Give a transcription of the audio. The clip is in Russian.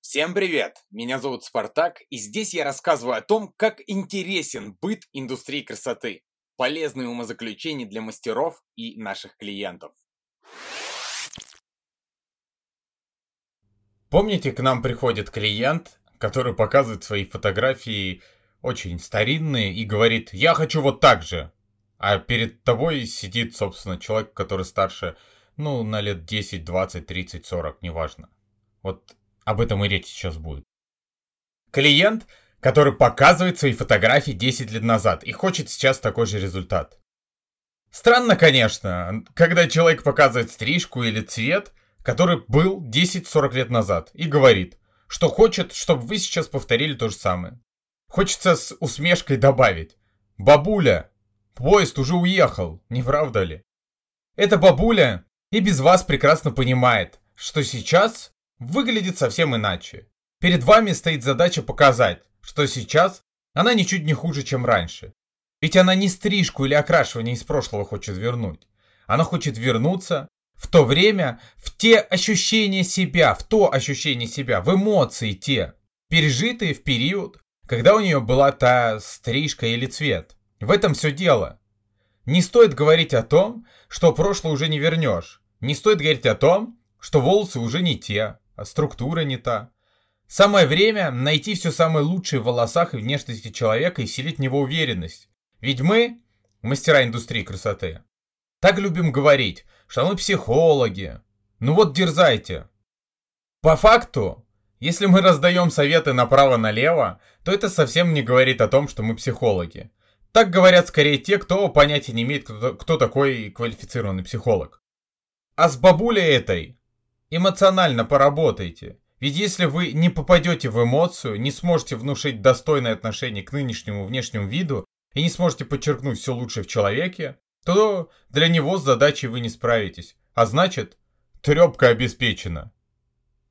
Всем привет! Меня зовут Спартак, и здесь я рассказываю о том, как интересен быт индустрии красоты, полезные умозаключения для мастеров и наших клиентов. Помните, к нам приходит клиент, который показывает свои фотографии очень старинные и говорит «Я хочу вот так же!» А перед тобой сидит, собственно, человек, который старше, ну, на лет 10, 20, 30, 40, неважно. Вот об этом и речь сейчас будет. Клиент, который показывает свои фотографии 10 лет назад и хочет сейчас такой же результат. Странно, конечно, когда человек показывает стрижку или цвет, который был 10-40 лет назад, и говорит, что хочет, чтобы вы сейчас повторили то же самое. Хочется с усмешкой добавить. «Бабуля, поезд уже уехал, не правда ли?» Эта бабуля и без вас прекрасно понимает, что сейчас выглядит совсем иначе. Перед вами стоит задача показать, что сейчас она ничуть не хуже, чем раньше. Ведь она не стрижку или окрашивание из прошлого хочет вернуть. Она хочет вернуться в то время, в те ощущения себя, в то ощущение себя, в эмоции те, пережитые в период, когда у нее была та стрижка или цвет. В этом все дело. Не стоит говорить о том, что прошлое уже не вернешь. Не стоит говорить о том, что волосы уже не те, а структура не та. Самое время найти все самое лучшее в волосах и внешности человека и вселить в него уверенность. Ведь мы, мастера индустрии красоты, так любим говорить, что мы психологи. Ну вот дерзайте. По факту, если мы раздаем советы направо-налево, то это совсем не говорит о том, что мы психологи. Так говорят скорее те, кто понятия не имеет, кто, кто такой квалифицированный психолог. А с бабулей этой эмоционально поработайте. Ведь если вы не попадете в эмоцию, не сможете внушить достойное отношение к нынешнему внешнему виду и не сможете подчеркнуть все лучшее в человеке, то для него с задачей вы не справитесь. А значит, трепка обеспечена.